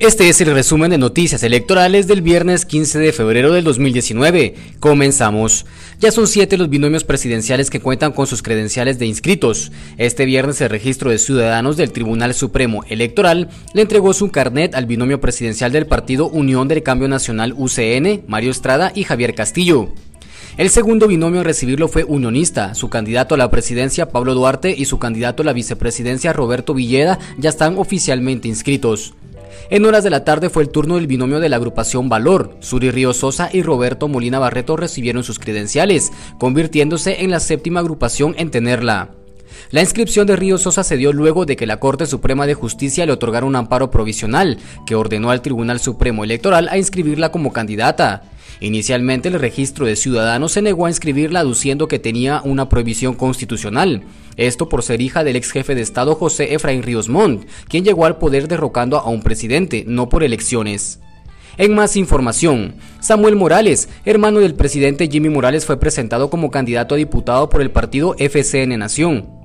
Este es el resumen de noticias electorales del viernes 15 de febrero del 2019. Comenzamos. Ya son siete los binomios presidenciales que cuentan con sus credenciales de inscritos. Este viernes el registro de ciudadanos del Tribunal Supremo Electoral le entregó su carnet al binomio presidencial del partido Unión del Cambio Nacional UCN, Mario Estrada y Javier Castillo. El segundo binomio en recibirlo fue unionista. Su candidato a la presidencia, Pablo Duarte, y su candidato a la vicepresidencia, Roberto Villeda, ya están oficialmente inscritos. En horas de la tarde fue el turno del binomio de la agrupación Valor. Suri Río Sosa y Roberto Molina Barreto recibieron sus credenciales, convirtiéndose en la séptima agrupación en tenerla. La inscripción de Río Sosa se dio luego de que la Corte Suprema de Justicia le otorgara un amparo provisional, que ordenó al Tribunal Supremo Electoral a inscribirla como candidata. Inicialmente el registro de ciudadanos se negó a inscribirla aduciendo que tenía una prohibición constitucional. Esto por ser hija del ex jefe de Estado José Efraín Ríos Montt, quien llegó al poder derrocando a un presidente, no por elecciones. En más información, Samuel Morales, hermano del presidente Jimmy Morales, fue presentado como candidato a diputado por el partido FCN Nación.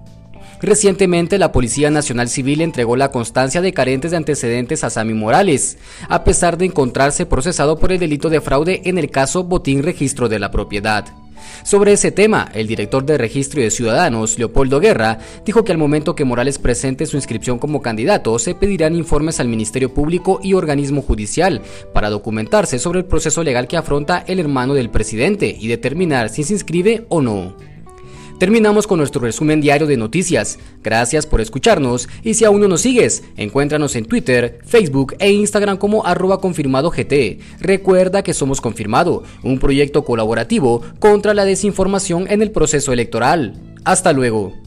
Recientemente, la Policía Nacional Civil entregó la constancia de carentes de antecedentes a Sammy Morales, a pesar de encontrarse procesado por el delito de fraude en el caso Botín Registro de la Propiedad. Sobre ese tema, el director de Registro de Ciudadanos, Leopoldo Guerra, dijo que al momento que Morales presente su inscripción como candidato, se pedirán informes al Ministerio Público y organismo judicial para documentarse sobre el proceso legal que afronta el hermano del presidente y determinar si se inscribe o no. Terminamos con nuestro resumen diario de noticias. Gracias por escucharnos y si aún no nos sigues, encuéntranos en Twitter, Facebook e Instagram como arroba confirmado GT. Recuerda que somos Confirmado, un proyecto colaborativo contra la desinformación en el proceso electoral. Hasta luego.